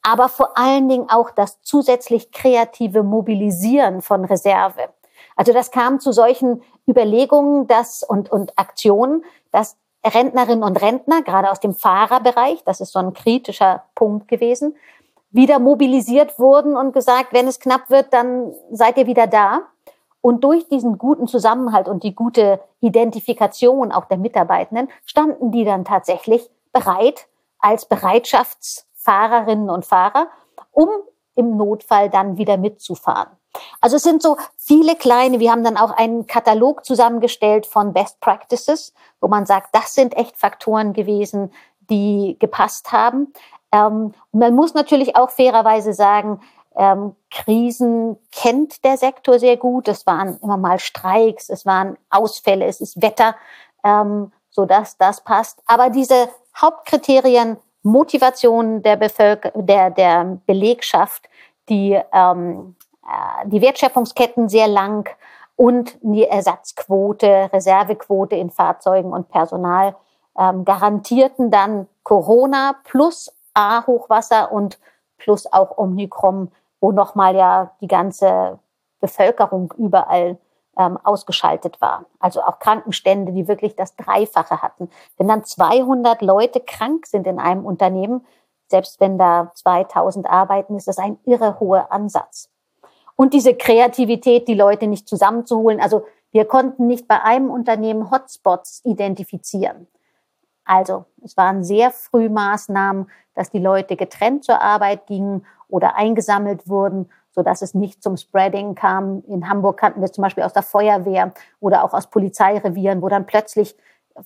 aber vor allen Dingen auch das zusätzlich kreative Mobilisieren von Reserve. Also das kam zu solchen Überlegungen dass, und, und Aktionen, dass Rentnerinnen und Rentner, gerade aus dem Fahrerbereich, das ist so ein kritischer Punkt gewesen, wieder mobilisiert wurden und gesagt, wenn es knapp wird, dann seid ihr wieder da. Und durch diesen guten Zusammenhalt und die gute Identifikation auch der Mitarbeitenden standen die dann tatsächlich bereit, als Bereitschaftsfahrerinnen und Fahrer, um im Notfall dann wieder mitzufahren. Also es sind so viele kleine, wir haben dann auch einen Katalog zusammengestellt von Best Practices, wo man sagt, das sind echt Faktoren gewesen, die gepasst haben. Ähm, man muss natürlich auch fairerweise sagen, ähm, Krisen kennt der Sektor sehr gut. Es waren immer mal Streiks, es waren Ausfälle, es ist Wetter, ähm, so dass das passt. Aber diese Hauptkriterien Motivation der Bevölker der der Belegschaft, die ähm, äh, die Wertschöpfungsketten sehr lang und die Ersatzquote, Reservequote in Fahrzeugen und Personal ähm, garantierten dann Corona plus A Hochwasser und plus auch Omikron wo nochmal ja die ganze Bevölkerung überall ähm, ausgeschaltet war. Also auch Krankenstände, die wirklich das Dreifache hatten. Wenn dann 200 Leute krank sind in einem Unternehmen, selbst wenn da 2000 arbeiten, ist das ein irre hoher Ansatz. Und diese Kreativität, die Leute nicht zusammenzuholen. Also wir konnten nicht bei einem Unternehmen Hotspots identifizieren. Also es waren sehr früh Maßnahmen, dass die Leute getrennt zur Arbeit gingen oder eingesammelt wurden, so dass es nicht zum Spreading kam. In Hamburg kannten wir zum Beispiel aus der Feuerwehr oder auch aus Polizeirevieren, wo dann plötzlich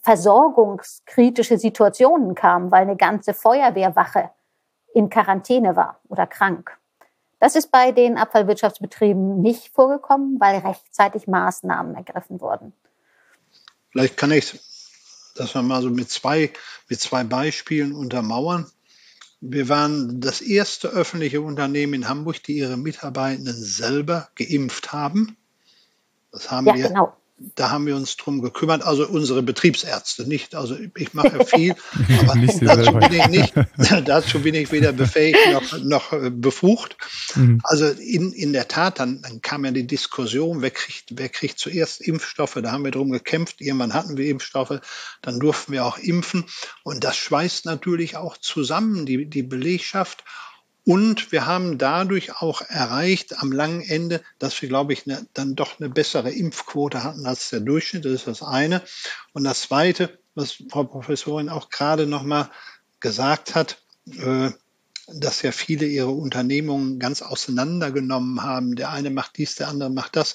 versorgungskritische Situationen kamen, weil eine ganze Feuerwehrwache in Quarantäne war oder krank. Das ist bei den Abfallwirtschaftsbetrieben nicht vorgekommen, weil rechtzeitig Maßnahmen ergriffen wurden. Vielleicht kann ich das mal so mit zwei, mit zwei Beispielen untermauern. Wir waren das erste öffentliche Unternehmen in Hamburg, die ihre Mitarbeitenden selber geimpft haben. Das haben ja, wir genau da haben wir uns drum gekümmert, also unsere Betriebsärzte nicht. Also ich mache viel, *laughs* aber dazu bin ich nicht, dazu bin ich weder befähigt noch, noch äh, befugt. Mhm. Also in, in der Tat, dann, dann kam ja die Diskussion, wer kriegt, wer kriegt zuerst Impfstoffe? Da haben wir drum gekämpft. Irgendwann hatten wir Impfstoffe, dann durften wir auch impfen. Und das schweißt natürlich auch zusammen, die, die Belegschaft. Und wir haben dadurch auch erreicht am langen Ende, dass wir, glaube ich, ne, dann doch eine bessere Impfquote hatten als der Durchschnitt. Das ist das eine. Und das zweite, was Frau Professorin auch gerade noch mal gesagt hat, äh, dass ja viele ihre Unternehmungen ganz auseinandergenommen haben. Der eine macht dies, der andere macht das.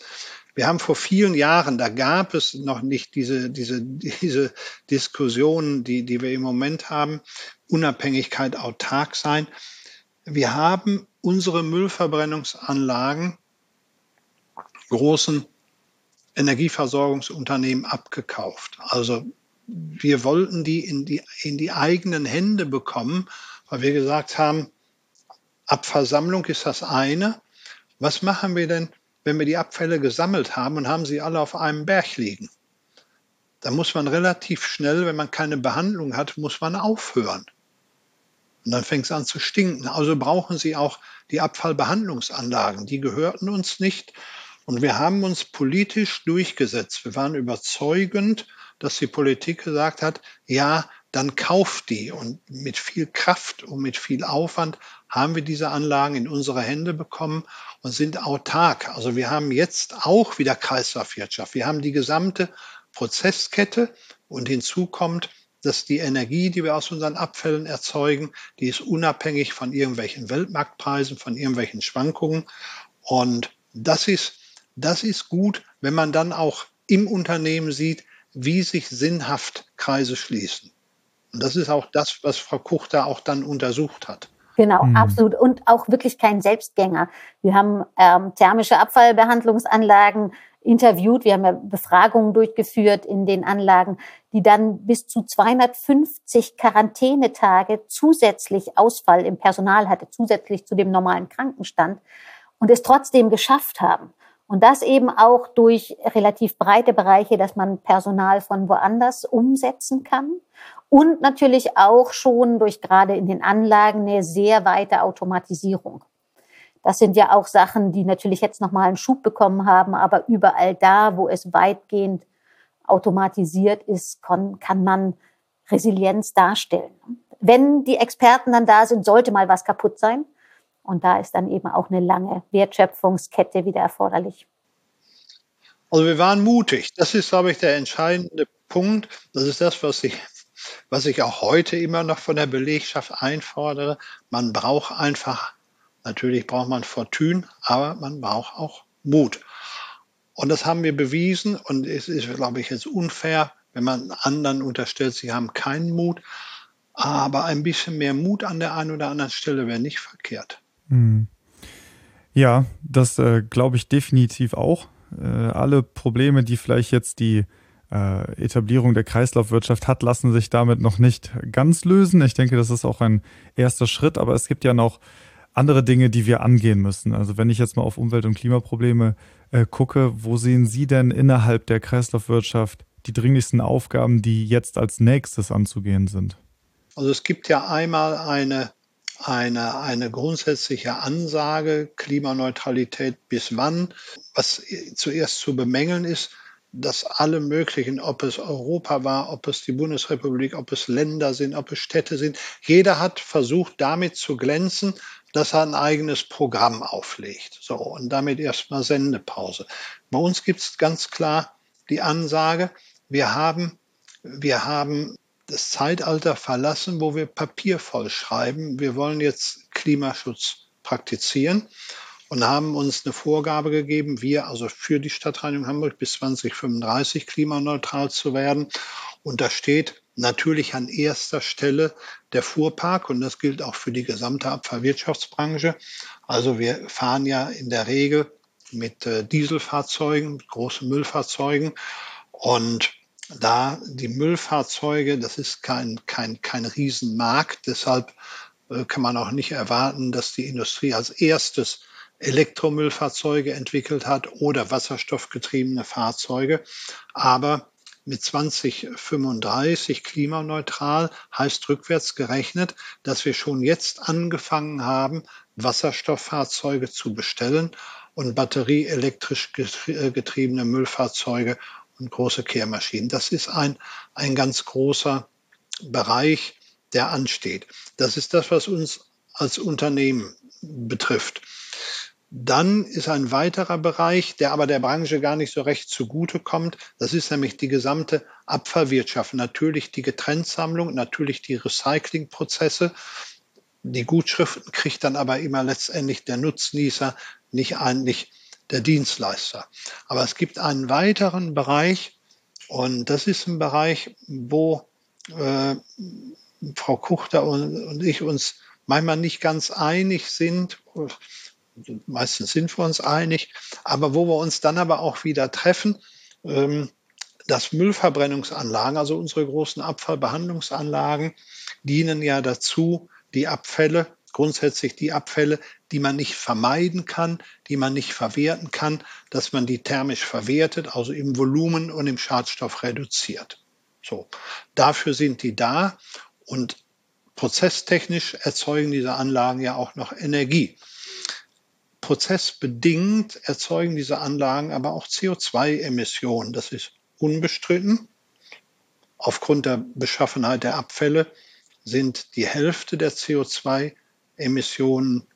Wir haben vor vielen Jahren, da gab es noch nicht diese, diese, diese Diskussionen, die, die wir im Moment haben, Unabhängigkeit, autark sein wir haben unsere Müllverbrennungsanlagen großen Energieversorgungsunternehmen abgekauft. Also wir wollten die in die, in die eigenen Hände bekommen, weil wir gesagt haben, Abversammlung ist das eine. Was machen wir denn, wenn wir die Abfälle gesammelt haben und haben sie alle auf einem Berg liegen? Da muss man relativ schnell, wenn man keine Behandlung hat, muss man aufhören. Und dann fängt es an zu stinken. Also brauchen Sie auch die Abfallbehandlungsanlagen. Die gehörten uns nicht. Und wir haben uns politisch durchgesetzt. Wir waren überzeugend, dass die Politik gesagt hat, ja, dann kauft die. Und mit viel Kraft und mit viel Aufwand haben wir diese Anlagen in unsere Hände bekommen und sind autark. Also wir haben jetzt auch wieder Kreislaufwirtschaft. Wir haben die gesamte Prozesskette und hinzu kommt, dass die Energie, die wir aus unseren Abfällen erzeugen, die ist unabhängig von irgendwelchen Weltmarktpreisen, von irgendwelchen Schwankungen. Und das ist, das ist gut, wenn man dann auch im Unternehmen sieht, wie sich sinnhaft Kreise schließen. Und das ist auch das, was Frau Kuch da auch dann untersucht hat. Genau, mhm. absolut. Und auch wirklich kein Selbstgänger. Wir haben ähm, thermische Abfallbehandlungsanlagen interviewt, wir haben ja Befragungen durchgeführt in den Anlagen, die dann bis zu 250 Quarantänetage zusätzlich Ausfall im Personal hatte, zusätzlich zu dem normalen Krankenstand und es trotzdem geschafft haben. Und das eben auch durch relativ breite Bereiche, dass man Personal von woanders umsetzen kann. Und natürlich auch schon durch gerade in den Anlagen eine sehr weite Automatisierung. Das sind ja auch Sachen, die natürlich jetzt nochmal einen Schub bekommen haben, aber überall da, wo es weitgehend automatisiert ist, kann, man Resilienz darstellen. Wenn die Experten dann da sind, sollte mal was kaputt sein. Und da ist dann eben auch eine lange Wertschöpfungskette wieder erforderlich. Also wir waren mutig. Das ist, glaube ich, der entscheidende Punkt. Das ist das, was ich, was ich auch heute immer noch von der Belegschaft einfordere. Man braucht einfach, natürlich braucht man Fortune, aber man braucht auch Mut. Und das haben wir bewiesen. Und es ist, glaube ich, jetzt unfair, wenn man anderen unterstellt, sie haben keinen Mut. Aber ein bisschen mehr Mut an der einen oder anderen Stelle wäre nicht verkehrt. Hm. Ja, das äh, glaube ich definitiv auch. Äh, alle Probleme, die vielleicht jetzt die äh, Etablierung der Kreislaufwirtschaft hat, lassen sich damit noch nicht ganz lösen. Ich denke, das ist auch ein erster Schritt, aber es gibt ja noch andere Dinge, die wir angehen müssen. Also wenn ich jetzt mal auf Umwelt- und Klimaprobleme äh, gucke, wo sehen Sie denn innerhalb der Kreislaufwirtschaft die dringlichsten Aufgaben, die jetzt als nächstes anzugehen sind? Also es gibt ja einmal eine eine, eine grundsätzliche Ansage, Klimaneutralität bis wann. Was zuerst zu bemängeln ist, dass alle möglichen, ob es Europa war, ob es die Bundesrepublik, ob es Länder sind, ob es Städte sind, jeder hat versucht, damit zu glänzen, dass er ein eigenes Programm auflegt. So, und damit erstmal Sendepause. Bei uns gibt es ganz klar die Ansage, wir haben, wir haben das Zeitalter verlassen, wo wir Papier vollschreiben. Wir wollen jetzt Klimaschutz praktizieren und haben uns eine Vorgabe gegeben, wir also für die Stadtreinigung Hamburg bis 2035 klimaneutral zu werden. Und da steht natürlich an erster Stelle der Fuhrpark und das gilt auch für die gesamte Abfallwirtschaftsbranche. Also wir fahren ja in der Regel mit äh, Dieselfahrzeugen, mit großen Müllfahrzeugen und da die Müllfahrzeuge, das ist kein, kein, kein Riesenmarkt, deshalb äh, kann man auch nicht erwarten, dass die Industrie als erstes Elektromüllfahrzeuge entwickelt hat oder wasserstoffgetriebene Fahrzeuge. Aber mit 2035 klimaneutral heißt rückwärts gerechnet, dass wir schon jetzt angefangen haben, Wasserstofffahrzeuge zu bestellen und batterieelektrisch äh, getriebene Müllfahrzeuge und große Kehrmaschinen. Das ist ein, ein ganz großer Bereich, der ansteht. Das ist das, was uns als Unternehmen betrifft. Dann ist ein weiterer Bereich, der aber der Branche gar nicht so recht zugute kommt. Das ist nämlich die gesamte Abfallwirtschaft. Natürlich die Getrenntsammlung, natürlich die Recyclingprozesse. Die Gutschriften kriegt dann aber immer letztendlich der Nutznießer, nicht eigentlich der Dienstleister. Aber es gibt einen weiteren Bereich und das ist ein Bereich, wo äh, Frau Kuchter und, und ich uns manchmal nicht ganz einig sind. Meistens sind wir uns einig, aber wo wir uns dann aber auch wieder treffen, ähm, dass Müllverbrennungsanlagen, also unsere großen Abfallbehandlungsanlagen, dienen ja dazu, die Abfälle grundsätzlich die Abfälle, die man nicht vermeiden kann, die man nicht verwerten kann, dass man die thermisch verwertet, also im Volumen und im Schadstoff reduziert. So, dafür sind die da und prozesstechnisch erzeugen diese Anlagen ja auch noch Energie. Prozessbedingt erzeugen diese Anlagen aber auch CO2-Emissionen. Das ist unbestritten. Aufgrund der Beschaffenheit der Abfälle sind die Hälfte der CO2-Emissionen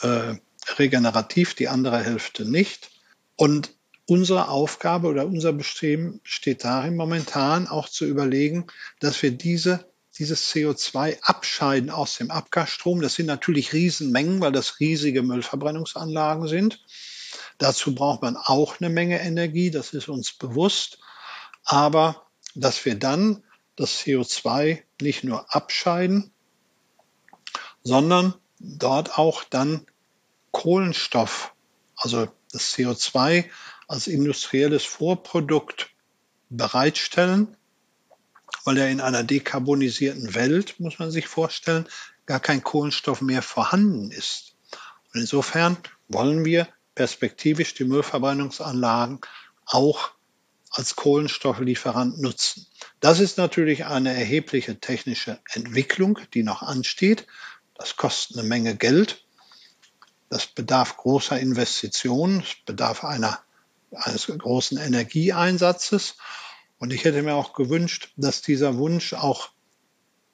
äh, regenerativ, die andere Hälfte nicht. Und unsere Aufgabe oder unser Bestreben besteht darin, momentan auch zu überlegen, dass wir diese, dieses CO2 abscheiden aus dem Abgasstrom. Das sind natürlich Riesenmengen, weil das riesige Müllverbrennungsanlagen sind. Dazu braucht man auch eine Menge Energie, das ist uns bewusst. Aber dass wir dann das CO2 nicht nur abscheiden, sondern dort auch dann Kohlenstoff, also das CO2 als industrielles Vorprodukt bereitstellen, weil ja in einer dekarbonisierten Welt, muss man sich vorstellen, gar kein Kohlenstoff mehr vorhanden ist. Und insofern wollen wir perspektivisch die Müllverbrennungsanlagen auch als Kohlenstofflieferant nutzen. Das ist natürlich eine erhebliche technische Entwicklung, die noch ansteht. Das kostet eine Menge Geld. Das bedarf großer Investitionen. Es bedarf einer, eines großen Energieeinsatzes. Und ich hätte mir auch gewünscht, dass dieser Wunsch auch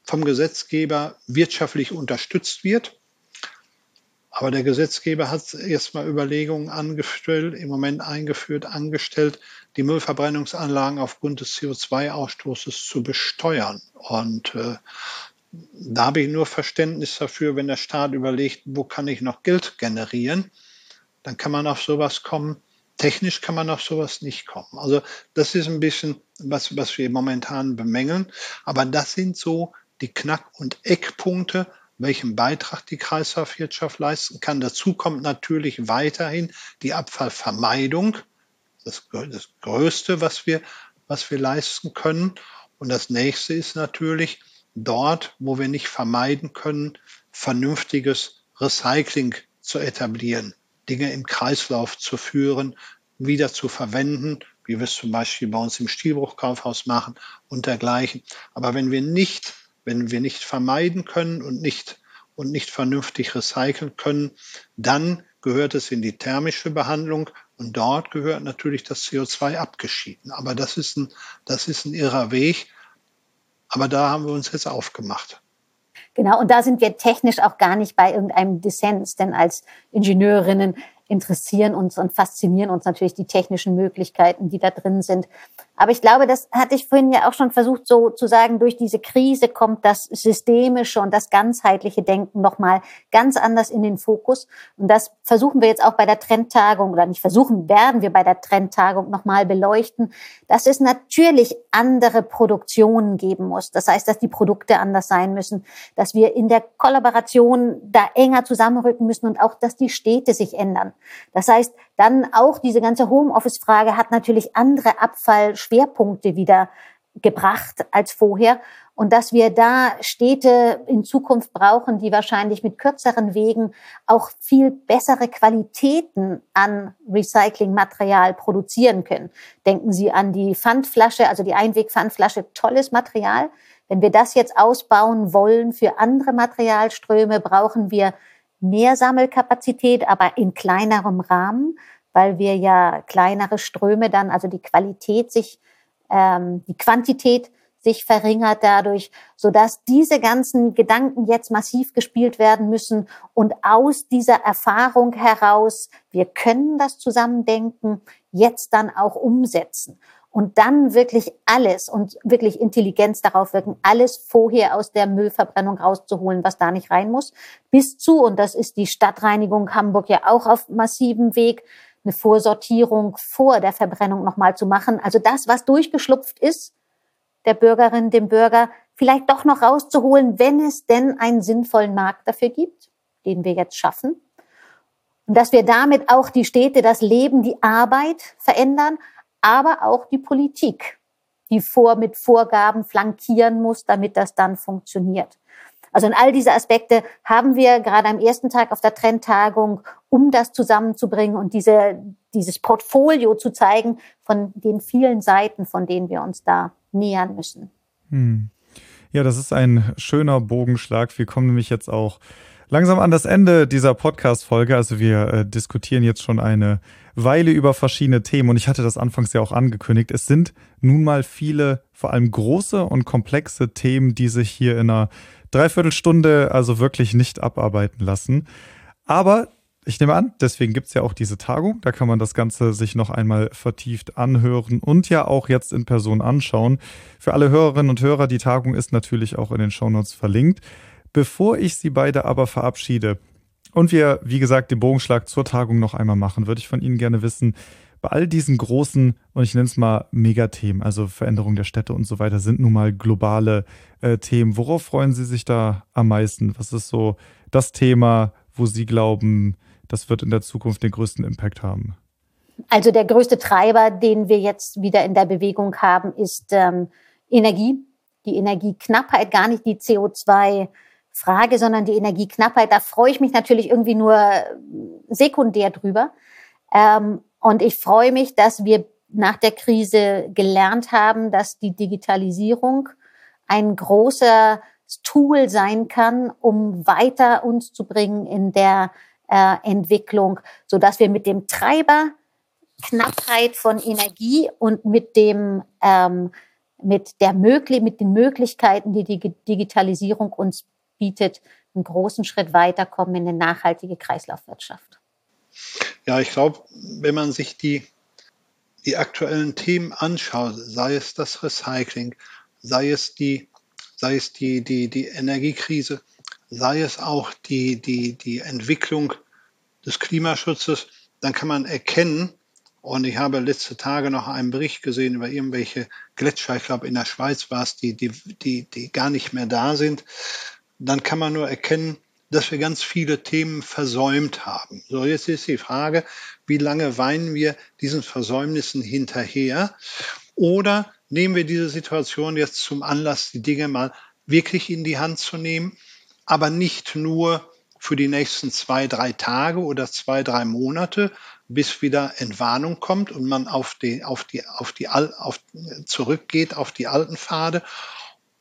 vom Gesetzgeber wirtschaftlich unterstützt wird. Aber der Gesetzgeber hat erstmal Überlegungen angestellt, im Moment eingeführt, angestellt, die Müllverbrennungsanlagen aufgrund des CO2-Ausstoßes zu besteuern. Und äh, da habe ich nur Verständnis dafür, wenn der Staat überlegt, wo kann ich noch Geld generieren, dann kann man auf sowas kommen. Technisch kann man auf sowas nicht kommen. Also das ist ein bisschen, was, was wir momentan bemängeln. Aber das sind so die Knack- und Eckpunkte, welchen Beitrag die Kreislaufwirtschaft leisten kann. Dazu kommt natürlich weiterhin die Abfallvermeidung, das, das Größte, was wir, was wir leisten können. Und das nächste ist natürlich dort, wo wir nicht vermeiden können, vernünftiges Recycling zu etablieren, Dinge im Kreislauf zu führen, wieder zu verwenden, wie wir es zum Beispiel bei uns im Stilbruchkaufhaus machen und dergleichen. Aber wenn wir nicht wenn wir nicht vermeiden können und nicht, und nicht vernünftig recyceln können, dann gehört es in die thermische Behandlung und dort gehört natürlich das CO2 abgeschieden. Aber das ist ein, das ist ein irrer Weg. Aber da haben wir uns jetzt aufgemacht. Genau, und da sind wir technisch auch gar nicht bei irgendeinem Dissens, denn als Ingenieurinnen interessieren uns und faszinieren uns natürlich die technischen Möglichkeiten, die da drin sind. Aber ich glaube, das hatte ich vorhin ja auch schon versucht, so zu sagen, durch diese Krise kommt das systemische und das ganzheitliche Denken nochmal ganz anders in den Fokus. Und das versuchen wir jetzt auch bei der Trendtagung oder nicht versuchen, werden wir bei der Trendtagung nochmal beleuchten, dass es natürlich andere Produktionen geben muss. Das heißt, dass die Produkte anders sein müssen, dass wir in der Kollaboration da enger zusammenrücken müssen und auch, dass die Städte sich ändern. Das heißt, dann auch diese ganze Homeoffice-Frage hat natürlich andere Abfallschwerpunkte wieder gebracht als vorher. Und dass wir da Städte in Zukunft brauchen, die wahrscheinlich mit kürzeren Wegen auch viel bessere Qualitäten an Recyclingmaterial produzieren können. Denken Sie an die Pfandflasche, also die Einwegpfandflasche, tolles Material. Wenn wir das jetzt ausbauen wollen für andere Materialströme, brauchen wir mehr Sammelkapazität, aber in kleinerem Rahmen, weil wir ja kleinere Ströme dann, also die Qualität sich, ähm, die Quantität sich verringert dadurch, so dass diese ganzen Gedanken jetzt massiv gespielt werden müssen und aus dieser Erfahrung heraus, wir können das Zusammendenken jetzt dann auch umsetzen und dann wirklich alles und wirklich Intelligenz darauf wirken, alles vorher aus der Müllverbrennung rauszuholen, was da nicht rein muss, bis zu, und das ist die Stadtreinigung Hamburg ja auch auf massivem Weg, eine Vorsortierung vor der Verbrennung nochmal zu machen. Also das, was durchgeschlupft ist, der Bürgerin, dem Bürger, vielleicht doch noch rauszuholen, wenn es denn einen sinnvollen Markt dafür gibt, den wir jetzt schaffen. Und dass wir damit auch die Städte, das Leben, die Arbeit verändern, aber auch die Politik, die vor mit Vorgaben flankieren muss, damit das dann funktioniert. Also in all diese Aspekte haben wir gerade am ersten Tag auf der Trendtagung, um das zusammenzubringen und diese, dieses Portfolio zu zeigen von den vielen Seiten, von denen wir uns da nähern müssen. Hm. Ja, das ist ein schöner Bogenschlag. Wir kommen nämlich jetzt auch langsam an das Ende dieser Podcast-Folge. Also wir äh, diskutieren jetzt schon eine Weile über verschiedene Themen und ich hatte das anfangs ja auch angekündigt. Es sind nun mal viele, vor allem große und komplexe Themen, die sich hier in einer Dreiviertelstunde also wirklich nicht abarbeiten lassen. Aber ich nehme an, deswegen gibt es ja auch diese Tagung. Da kann man das Ganze sich noch einmal vertieft anhören und ja auch jetzt in Person anschauen. Für alle Hörerinnen und Hörer, die Tagung ist natürlich auch in den Shownotes verlinkt. Bevor ich Sie beide aber verabschiede und wir, wie gesagt, den Bogenschlag zur Tagung noch einmal machen, würde ich von Ihnen gerne wissen, bei all diesen großen, und ich nenne es mal Megathemen, also Veränderung der Städte und so weiter, sind nun mal globale äh, Themen. Worauf freuen Sie sich da am meisten? Was ist so das Thema, wo Sie glauben, das wird in der Zukunft den größten Impact haben? Also der größte Treiber, den wir jetzt wieder in der Bewegung haben, ist ähm, Energie. Die Energieknappheit, gar nicht die CO2-Frage, sondern die Energieknappheit. Da freue ich mich natürlich irgendwie nur sekundär drüber. Ähm, und ich freue mich, dass wir nach der Krise gelernt haben, dass die Digitalisierung ein großer Tool sein kann, um weiter uns zu bringen in der äh, Entwicklung, so dass wir mit dem Treiber Knappheit von Energie und mit dem ähm, mit der möglich mit den Möglichkeiten, die die Digitalisierung uns bietet, einen großen Schritt weiterkommen in eine nachhaltige Kreislaufwirtschaft. Ja, ich glaube, wenn man sich die die aktuellen Themen anschaut, sei es das Recycling, sei es die sei es die die die Energiekrise, sei es auch die, die, die Entwicklung des Klimaschutzes, dann kann man erkennen, und ich habe letzte Tage noch einen Bericht gesehen über irgendwelche Gletscher, ich glaube in der Schweiz war es, die, die, die, die gar nicht mehr da sind, dann kann man nur erkennen, dass wir ganz viele Themen versäumt haben. So, jetzt ist die Frage, wie lange weinen wir diesen Versäumnissen hinterher? Oder nehmen wir diese Situation jetzt zum Anlass, die Dinge mal wirklich in die Hand zu nehmen aber nicht nur für die nächsten zwei, drei Tage oder zwei, drei Monate, bis wieder Entwarnung kommt und man auf die, auf die, auf die, auf, zurückgeht auf die alten Pfade?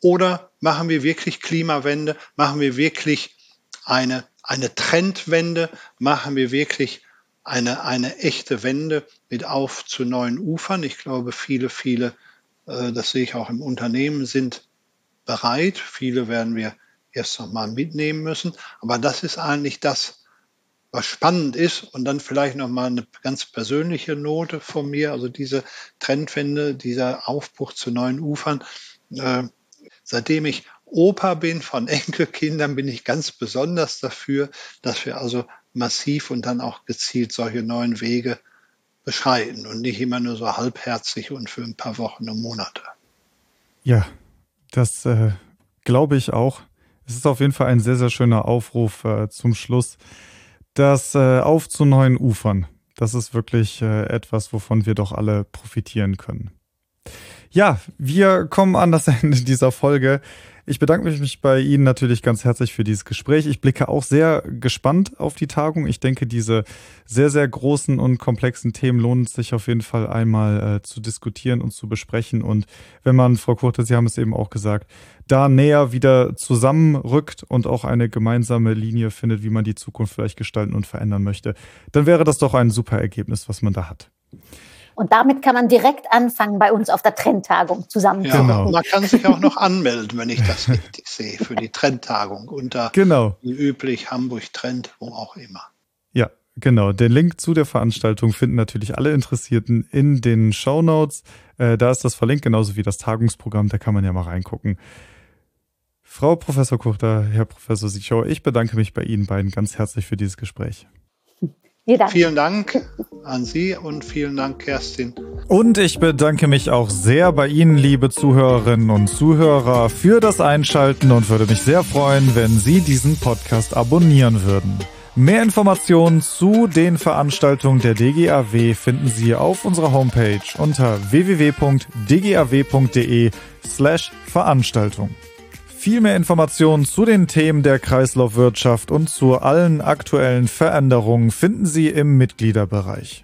Oder machen wir wirklich Klimawende? Machen wir wirklich eine, eine Trendwende? Machen wir wirklich eine, eine echte Wende mit auf zu neuen Ufern? Ich glaube, viele, viele, äh, das sehe ich auch im Unternehmen, sind bereit. Viele werden wir erst noch mal mitnehmen müssen. Aber das ist eigentlich das, was spannend ist und dann vielleicht noch mal eine ganz persönliche Note von mir, also diese Trendwende, dieser Aufbruch zu neuen Ufern. Äh, seitdem ich Opa bin von *laughs* Enkelkindern, bin ich ganz besonders dafür, dass wir also massiv und dann auch gezielt solche neuen Wege beschreiten und nicht immer nur so halbherzig und für ein paar Wochen und Monate. Ja, das äh, glaube ich auch. Es ist auf jeden Fall ein sehr, sehr schöner Aufruf äh, zum Schluss. Das äh, Auf zu neuen Ufern. Das ist wirklich äh, etwas, wovon wir doch alle profitieren können. Ja, wir kommen an das *laughs* Ende dieser Folge. Ich bedanke mich bei Ihnen natürlich ganz herzlich für dieses Gespräch. Ich blicke auch sehr gespannt auf die Tagung. Ich denke, diese sehr, sehr großen und komplexen Themen lohnen sich auf jeden Fall einmal äh, zu diskutieren und zu besprechen. Und wenn man, Frau Kurte, Sie haben es eben auch gesagt, da näher wieder zusammenrückt und auch eine gemeinsame Linie findet, wie man die Zukunft vielleicht gestalten und verändern möchte, dann wäre das doch ein super Ergebnis, was man da hat. Und damit kann man direkt anfangen, bei uns auf der Trendtagung zusammen ja, genau. Man kann sich auch noch anmelden, wenn ich das richtig *laughs* sehe, für die Trendtagung unter genau. wie üblich Hamburg Trend, wo auch immer. Ja, Genau, den Link zu der Veranstaltung finden natürlich alle Interessierten in den Show Notes. Äh, da ist das verlinkt, genauso wie das Tagungsprogramm, da kann man ja mal reingucken. Frau Professor Kuchter, Herr Professor Sichow, ich bedanke mich bei Ihnen beiden ganz herzlich für dieses Gespräch. Vielen Dank an Sie und vielen Dank, Kerstin. Und ich bedanke mich auch sehr bei Ihnen, liebe Zuhörerinnen und Zuhörer, für das Einschalten und würde mich sehr freuen, wenn Sie diesen Podcast abonnieren würden. Mehr Informationen zu den Veranstaltungen der DGAW finden Sie auf unserer Homepage unter www.dgaw.de slash Veranstaltung. Viel mehr Informationen zu den Themen der Kreislaufwirtschaft und zu allen aktuellen Veränderungen finden Sie im Mitgliederbereich.